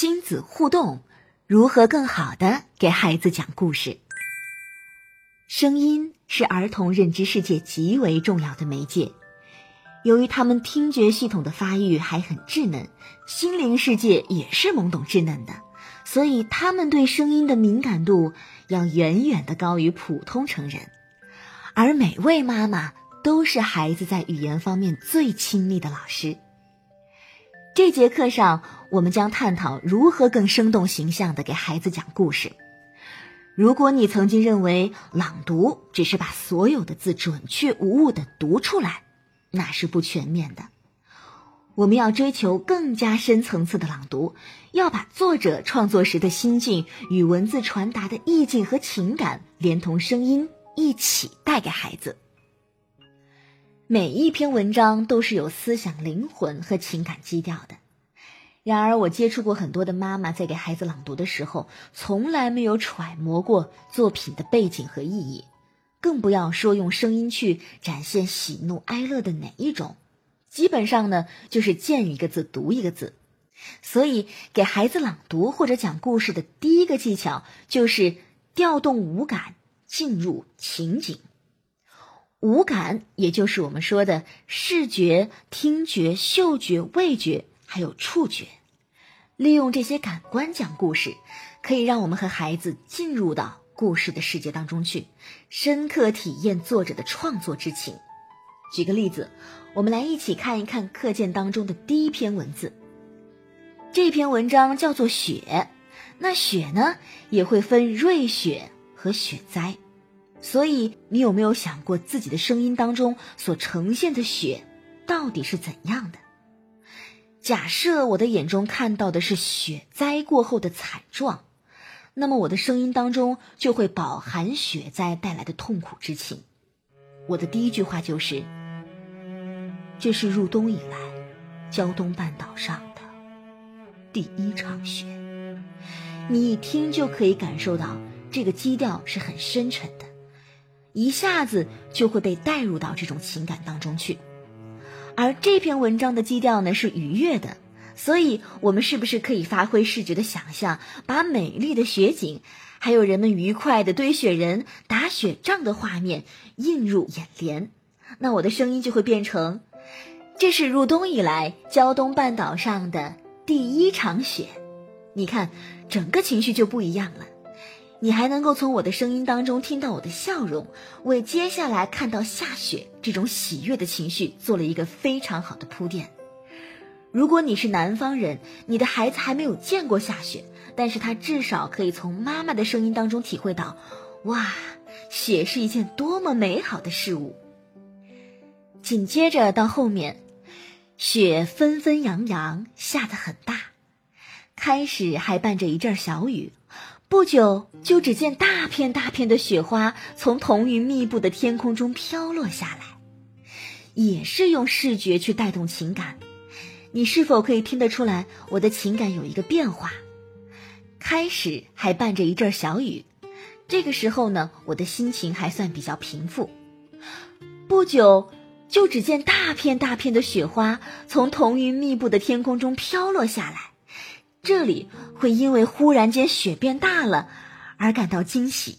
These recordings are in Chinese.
亲子互动，如何更好的给孩子讲故事？声音是儿童认知世界极为重要的媒介。由于他们听觉系统的发育还很稚嫩，心灵世界也是懵懂稚嫩的，所以他们对声音的敏感度要远远的高于普通成人。而每位妈妈都是孩子在语言方面最亲密的老师。这节课上，我们将探讨如何更生动形象地给孩子讲故事。如果你曾经认为朗读只是把所有的字准确无误地读出来，那是不全面的。我们要追求更加深层次的朗读，要把作者创作时的心境与文字传达的意境和情感，连同声音一起带给孩子。每一篇文章都是有思想灵魂和情感基调的。然而，我接触过很多的妈妈，在给孩子朗读的时候，从来没有揣摩过作品的背景和意义，更不要说用声音去展现喜怒哀乐的哪一种。基本上呢，就是见一个字读一个字。所以，给孩子朗读或者讲故事的第一个技巧，就是调动五感，进入情景。五感，也就是我们说的视觉、听觉、嗅觉、味觉，还有触觉。利用这些感官讲故事，可以让我们和孩子进入到故事的世界当中去，深刻体验作者的创作之情。举个例子，我们来一起看一看课件当中的第一篇文字。这篇文章叫做《雪》，那雪呢，也会分瑞雪和雪灾。所以，你有没有想过自己的声音当中所呈现的雪到底是怎样的？假设我的眼中看到的是雪灾过后的惨状，那么我的声音当中就会饱含雪灾带来的痛苦之情。我的第一句话就是：“这是入冬以来胶东半岛上的第一场雪。”你一听就可以感受到这个基调是很深沉的。一下子就会被带入到这种情感当中去，而这篇文章的基调呢是愉悦的，所以我们是不是可以发挥视觉的想象，把美丽的雪景，还有人们愉快的堆雪人、打雪仗的画面映入眼帘？那我的声音就会变成：这是入冬以来胶东半岛上的第一场雪。你看，整个情绪就不一样了。你还能够从我的声音当中听到我的笑容，为接下来看到下雪这种喜悦的情绪做了一个非常好的铺垫。如果你是南方人，你的孩子还没有见过下雪，但是他至少可以从妈妈的声音当中体会到，哇，雪是一件多么美好的事物。紧接着到后面，雪纷纷扬扬下得很大，开始还伴着一阵小雨。不久，就只见大片大片的雪花从彤云密布的天空中飘落下来，也是用视觉去带动情感。你是否可以听得出来，我的情感有一个变化？开始还伴着一阵小雨，这个时候呢，我的心情还算比较平复。不久，就只见大片大片的雪花从彤云密布的天空中飘落下来。这里会因为忽然间雪变大了而感到惊喜，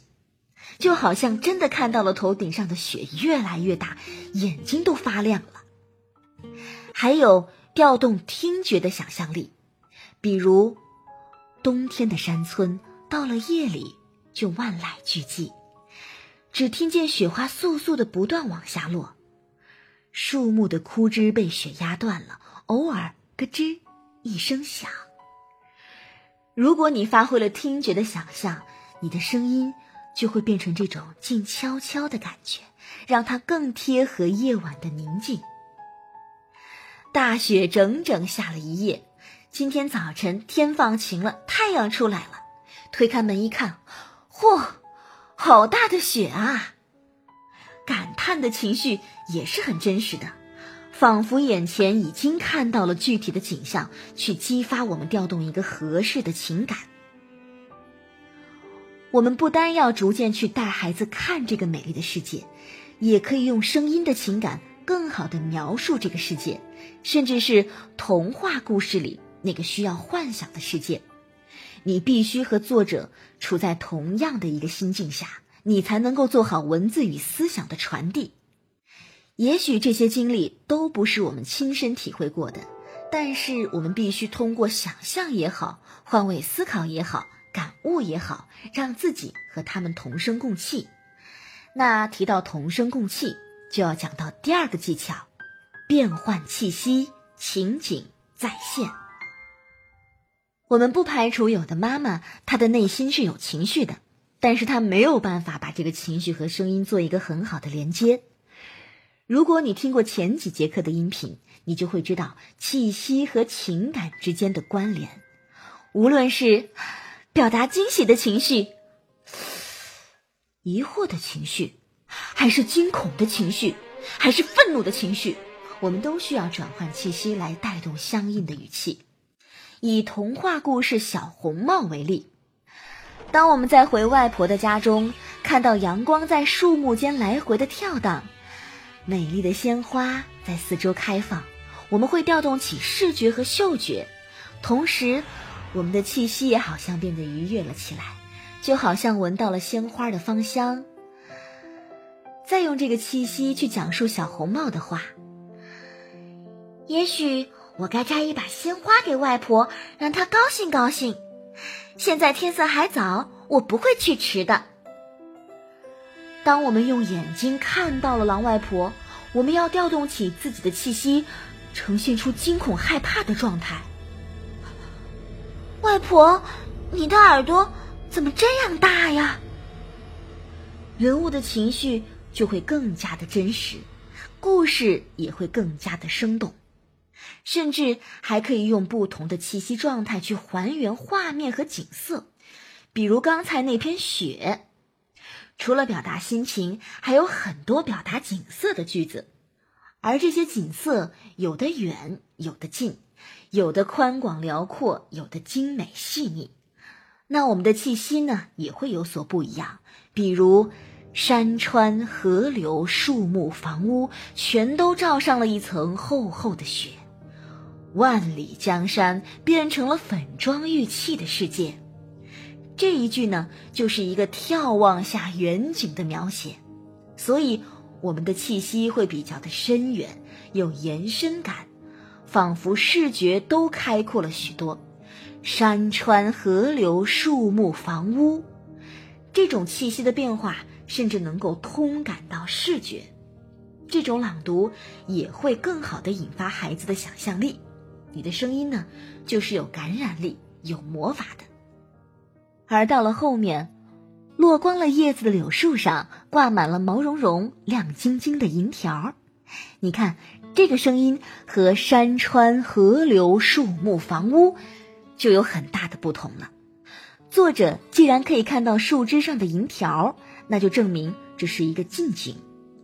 就好像真的看到了头顶上的雪越来越大，眼睛都发亮了。还有调动听觉的想象力，比如冬天的山村到了夜里就万籁俱寂，只听见雪花簌簌的不断往下落，树木的枯枝被雪压断了，偶尔咯吱一声响。如果你发挥了听觉的想象，你的声音就会变成这种静悄悄的感觉，让它更贴合夜晚的宁静。大雪整整下了一夜，今天早晨天放晴了，太阳出来了。推开门一看，嚯，好大的雪啊！感叹的情绪也是很真实的。仿佛眼前已经看到了具体的景象，去激发我们调动一个合适的情感。我们不单要逐渐去带孩子看这个美丽的世界，也可以用声音的情感更好的描述这个世界，甚至是童话故事里那个需要幻想的世界。你必须和作者处在同样的一个心境下，你才能够做好文字与思想的传递。也许这些经历都不是我们亲身体会过的，但是我们必须通过想象也好，换位思考也好，感悟也好，让自己和他们同声共气。那提到同声共气，就要讲到第二个技巧：变换气息，情景再现。我们不排除有的妈妈她的内心是有情绪的，但是她没有办法把这个情绪和声音做一个很好的连接。如果你听过前几节课的音频，你就会知道气息和情感之间的关联。无论是表达惊喜的情绪、疑惑的情绪，还是惊恐的情绪，还是愤怒的情绪，我们都需要转换气息来带动相应的语气。以童话故事《小红帽》为例，当我们在回外婆的家中，看到阳光在树木间来回的跳荡，美丽的鲜花在四周开放，我们会调动起视觉和嗅觉，同时，我们的气息也好像变得愉悦了起来，就好像闻到了鲜花的芳香。再用这个气息去讲述小红帽的话，也许。我该摘一把鲜花给外婆，让她高兴高兴。现在天色还早，我不会去迟的。当我们用眼睛看到了狼外婆，我们要调动起自己的气息，呈现出惊恐害怕的状态。外婆，你的耳朵怎么这样大呀？人物的情绪就会更加的真实，故事也会更加的生动。甚至还可以用不同的气息状态去还原画面和景色，比如刚才那片雪。除了表达心情，还有很多表达景色的句子，而这些景色有的远，有的近，有的宽广辽阔，有的精美细腻。那我们的气息呢，也会有所不一样，比如山川河流、树木、房屋，全都罩上了一层厚厚的雪。万里江山变成了粉妆玉砌的世界，这一句呢，就是一个眺望下远景的描写，所以我们的气息会比较的深远，有延伸感，仿佛视觉都开阔了许多。山川河流、树木房屋，这种气息的变化，甚至能够通感到视觉。这种朗读也会更好的引发孩子的想象力。你的声音呢，就是有感染力、有魔法的。而到了后面，落光了叶子的柳树上挂满了毛茸茸、亮晶晶的银条你看，这个声音和山川、河流、树木、房屋就有很大的不同了。作者既然可以看到树枝上的银条，那就证明这是一个近景，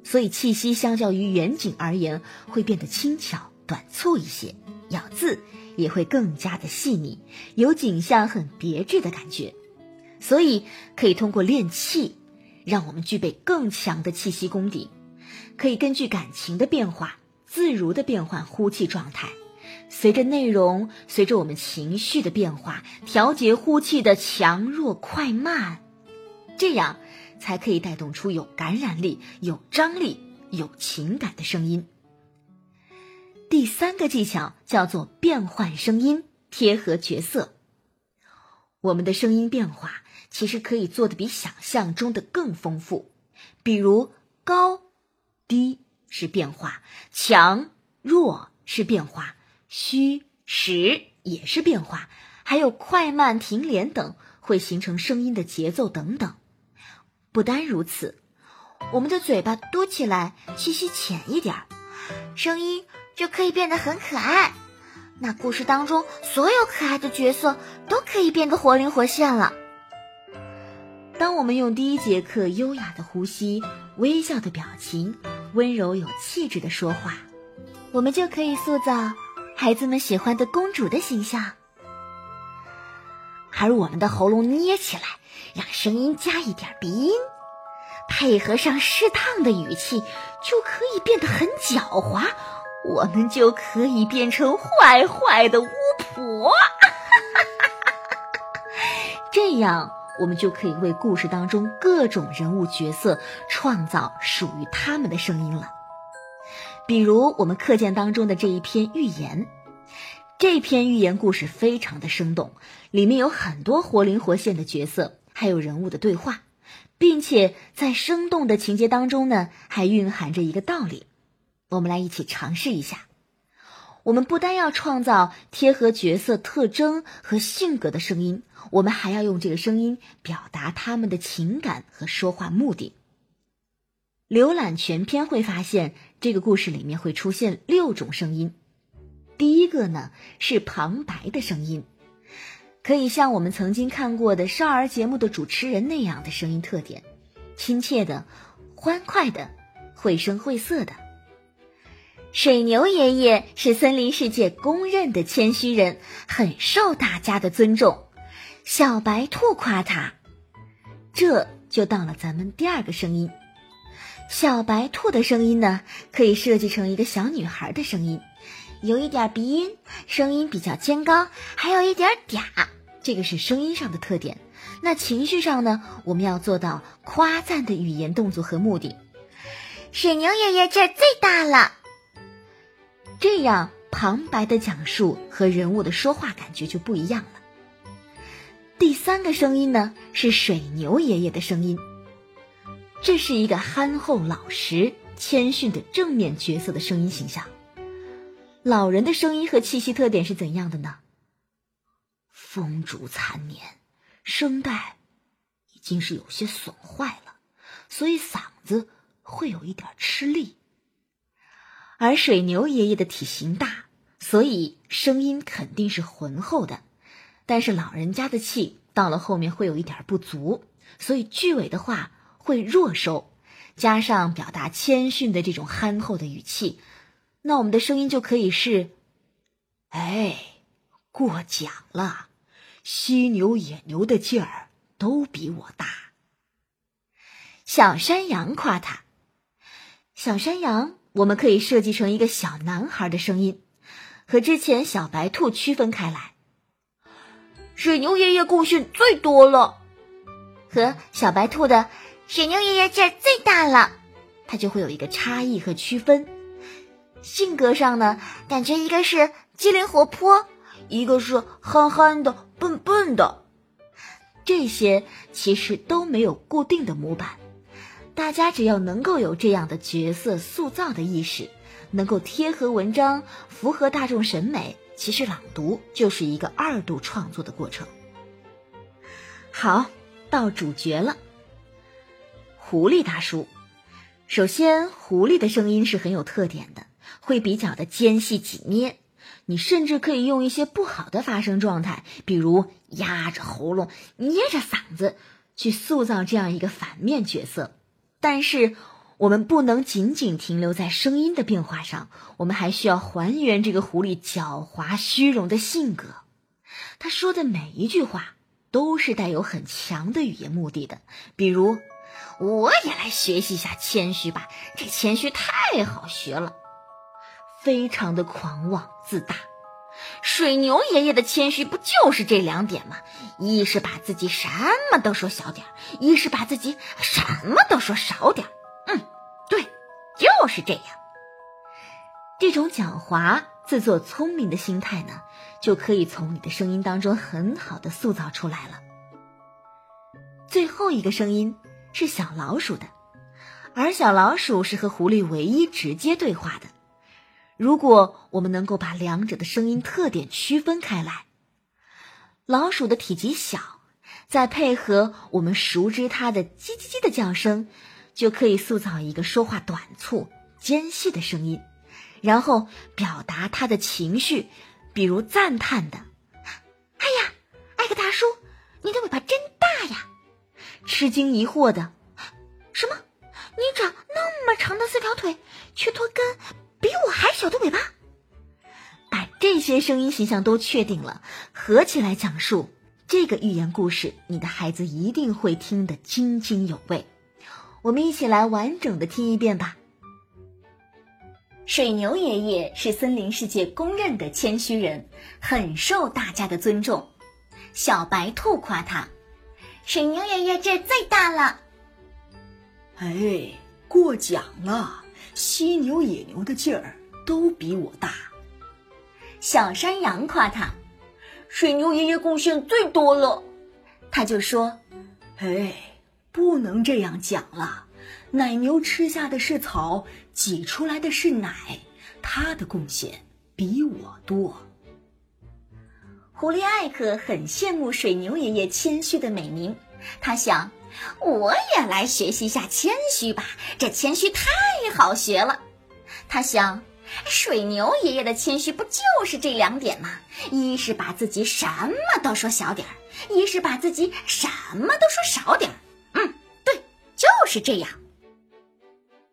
所以气息相较于远景而言，会变得轻巧、短促一些。咬字也会更加的细腻，有景象很别致的感觉，所以可以通过练气，让我们具备更强的气息功底。可以根据感情的变化，自如的变换呼气状态，随着内容，随着我们情绪的变化，调节呼气的强弱快慢，这样才可以带动出有感染力、有张力、有情感的声音。第三个技巧叫做变换声音，贴合角色。我们的声音变化其实可以做的比想象中的更丰富，比如高、低是变化，强、弱是变化，虚、实也是变化，还有快慢、停连等会形成声音的节奏等等。不单如此，我们的嘴巴嘟起来，气息浅一点儿，声音。就可以变得很可爱，那故事当中所有可爱的角色都可以变得活灵活现了。当我们用第一节课优雅的呼吸、微笑的表情、温柔有气质的说话，我们就可以塑造孩子们喜欢的公主的形象。而我们的喉咙捏起来，让声音加一点鼻音，配合上适当的语气，就可以变得很狡猾。我们就可以变成坏坏的巫婆。这样，我们就可以为故事当中各种人物角色创造属于他们的声音了。比如我们课件当中的这一篇寓言，这篇寓言故事非常的生动，里面有很多活灵活现的角色，还有人物的对话，并且在生动的情节当中呢，还蕴含着一个道理。我们来一起尝试一下。我们不单要创造贴合角色特征和性格的声音，我们还要用这个声音表达他们的情感和说话目的。浏览全篇会发现，这个故事里面会出现六种声音。第一个呢是旁白的声音，可以像我们曾经看过的少儿节目的主持人那样的声音特点，亲切的、欢快的、绘声绘色的。水牛爷爷是森林世界公认的谦虚人，很受大家的尊重。小白兔夸他，这就到了咱们第二个声音。小白兔的声音呢，可以设计成一个小女孩的声音，有一点鼻音，声音比较尖高，还有一点嗲。这个是声音上的特点。那情绪上呢，我们要做到夸赞的语言动作和目的。水牛爷爷劲儿最大了。这样旁白的讲述和人物的说话感觉就不一样了。第三个声音呢是水牛爷爷的声音，这是一个憨厚老实、谦逊的正面角色的声音形象。老人的声音和气息特点是怎样的呢？风烛残年，声带已经是有些损坏了，所以嗓子会有一点吃力。而水牛爷爷的体型大，所以声音肯定是浑厚的，但是老人家的气到了后面会有一点不足，所以句尾的话会弱收，加上表达谦逊的这种憨厚的语气，那我们的声音就可以是：哎，过奖了，犀牛野牛的劲儿都比我大。小山羊夸他，小山羊。我们可以设计成一个小男孩的声音，和之前小白兔区分开来。水牛爷爷贡献最多了，和小白兔的水牛爷爷劲儿最大了，它就会有一个差异和区分。性格上呢，感觉一个是机灵活泼，一个是憨憨的、笨笨的，这些其实都没有固定的模板。大家只要能够有这样的角色塑造的意识，能够贴合文章，符合大众审美，其实朗读就是一个二度创作的过程。好，到主角了，狐狸大叔。首先，狐狸的声音是很有特点的，会比较的尖细紧捏。你甚至可以用一些不好的发声状态，比如压着喉咙、捏着嗓子，去塑造这样一个反面角色。但是，我们不能仅仅停留在声音的变化上，我们还需要还原这个狐狸狡猾虚荣的性格。他说的每一句话都是带有很强的语言目的的，比如，我也来学习一下谦虚吧，这谦虚太好学了，非常的狂妄自大。水牛爷爷的谦虚不就是这两点吗？一是把自己什么都说小点儿，一是把自己什么都说少点儿。嗯，对，就是这样。这种狡猾、自作聪明的心态呢，就可以从你的声音当中很好的塑造出来了。最后一个声音是小老鼠的，而小老鼠是和狐狸唯一直接对话的。如果我们能够把两者的声音特点区分开来，老鼠的体积小，再配合我们熟知它的叽叽叽的叫声，就可以塑造一个说话短促、尖细的声音，然后表达它的情绪，比如赞叹的：“哎呀，艾克大叔，你的尾巴真大呀！”吃惊疑惑的：“什么？你长那么长的四条腿，却拖根？”比我还小的尾巴，把这些声音形象都确定了，合起来讲述这个寓言故事，你的孩子一定会听得津津有味。我们一起来完整的听一遍吧。水牛爷爷是森林世界公认的谦虚人，很受大家的尊重。小白兔夸他：“水牛爷爷这最大了。”哎，过奖了，犀牛、野牛的劲儿都比我大。小山羊夸他：“水牛爷爷贡献最多了。”他就说：“哎，不能这样讲了。”奶牛吃下的是草，挤出来的是奶，它的贡献比我多。狐狸艾克很羡慕水牛爷爷谦虚的美名，他想，我也来学习一下谦虚吧，这谦虚太好学了。他想，水牛爷爷的谦虚不就是这两点吗？一是把自己什么都说小点儿，一是把自己什么都说少点儿。嗯，对，就是这样。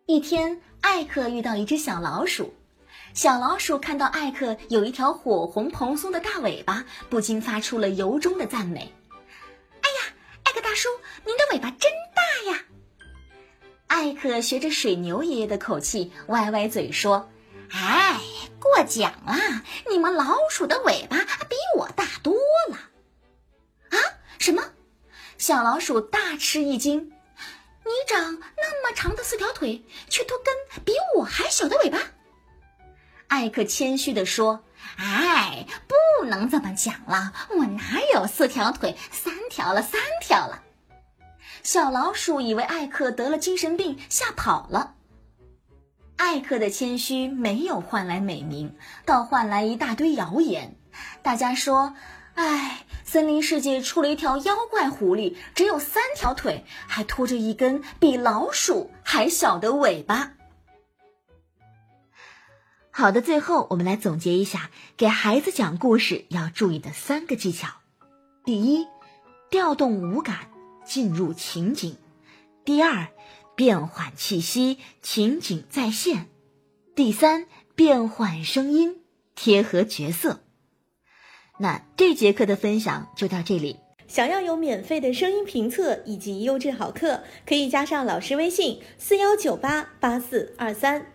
一天，艾克遇到一只小老鼠。小老鼠看到艾克有一条火红蓬松的大尾巴，不禁发出了由衷的赞美：“，大叔，您的尾巴真大呀！”艾克学着水牛爷爷的口气，歪歪嘴说：“哎，过奖了，你们老鼠的尾巴比我大多了。”啊？什么？小老鼠大吃一惊。你长那么长的四条腿，却多根比我还小的尾巴。艾克谦虚地说：“哎，不不能这么讲了，我哪有四条腿？三条了，三条了。”小老鼠以为艾克得了精神病，吓跑了。艾克的谦虚没有换来美名，倒换来一大堆谣言。大家说：“哎。”森林世界出了一条妖怪狐狸，只有三条腿，还拖着一根比老鼠还小的尾巴。好的，最后我们来总结一下给孩子讲故事要注意的三个技巧：第一，调动五感进入情景；第二，变换气息，情景再现；第三，变换声音，贴合角色。那这节课的分享就到这里。想要有免费的声音评测以及优质好课，可以加上老师微信：四幺九八八四二三。